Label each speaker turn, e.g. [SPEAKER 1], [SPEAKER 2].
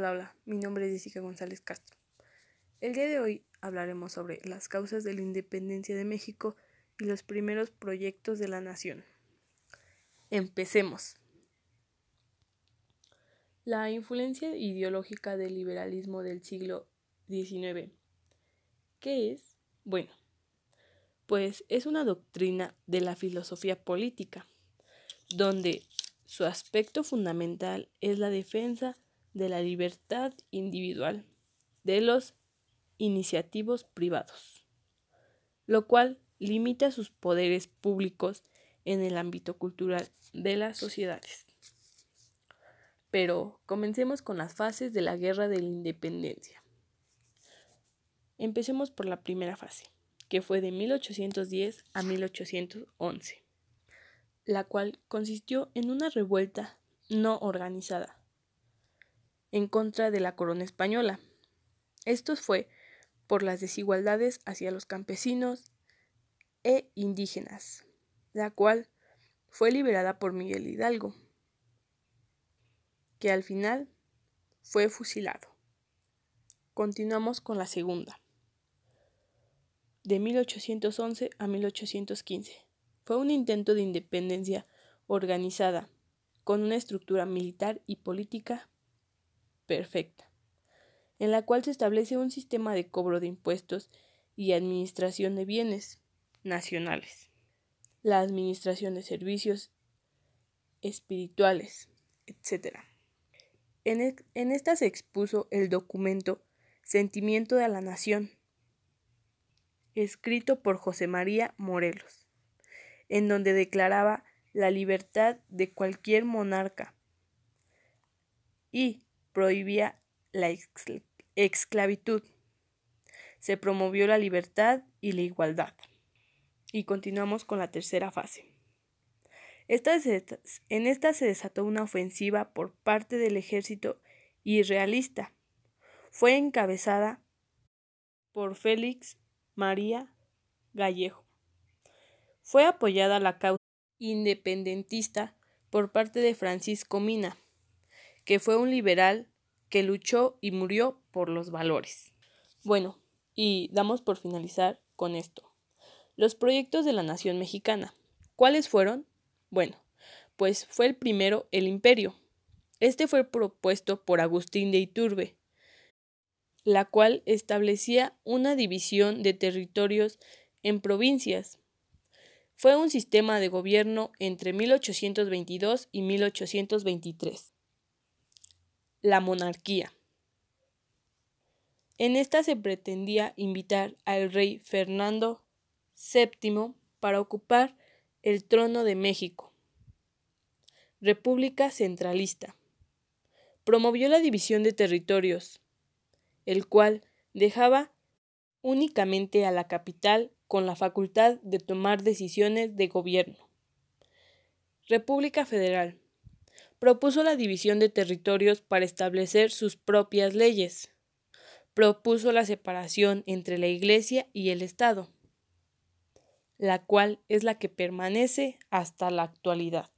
[SPEAKER 1] Hola, hola, mi nombre es Jessica González Castro. El día de hoy hablaremos sobre las causas de la independencia de México y los primeros proyectos de la nación. Empecemos. La influencia ideológica del liberalismo del siglo XIX. ¿Qué es? Bueno, pues es una doctrina de la filosofía política, donde su aspecto fundamental es la defensa de la libertad individual de los iniciativos privados, lo cual limita sus poderes públicos en el ámbito cultural de las sociedades. Pero comencemos con las fases de la Guerra de la Independencia. Empecemos por la primera fase, que fue de 1810 a 1811, la cual consistió en una revuelta no organizada en contra de la corona española. Esto fue por las desigualdades hacia los campesinos e indígenas, la cual fue liberada por Miguel Hidalgo, que al final fue fusilado. Continuamos con la segunda, de 1811 a 1815. Fue un intento de independencia organizada, con una estructura militar y política perfecta, en la cual se establece un sistema de cobro de impuestos y administración de bienes nacionales, la administración de servicios espirituales, etc. En, en esta se expuso el documento Sentimiento de la Nación, escrito por José María Morelos, en donde declaraba la libertad de cualquier monarca y prohibía la esclavitud. Se promovió la libertad y la igualdad. Y continuamos con la tercera fase. en esta se desató una ofensiva por parte del ejército irrealista. Fue encabezada por Félix María Gallejo. Fue apoyada la causa independentista por parte de Francisco Mina que fue un liberal que luchó y murió por los valores. Bueno, y damos por finalizar con esto. Los proyectos de la nación mexicana. ¿Cuáles fueron? Bueno, pues fue el primero el imperio. Este fue propuesto por Agustín de Iturbe, la cual establecía una división de territorios en provincias. Fue un sistema de gobierno entre 1822 y 1823 la monarquía. En esta se pretendía invitar al rey Fernando VII para ocupar el trono de México. República Centralista. Promovió la división de territorios, el cual dejaba únicamente a la capital con la facultad de tomar decisiones de gobierno. República Federal propuso la división de territorios para establecer sus propias leyes. Propuso la separación entre la Iglesia y el Estado, la cual es la que permanece hasta la actualidad.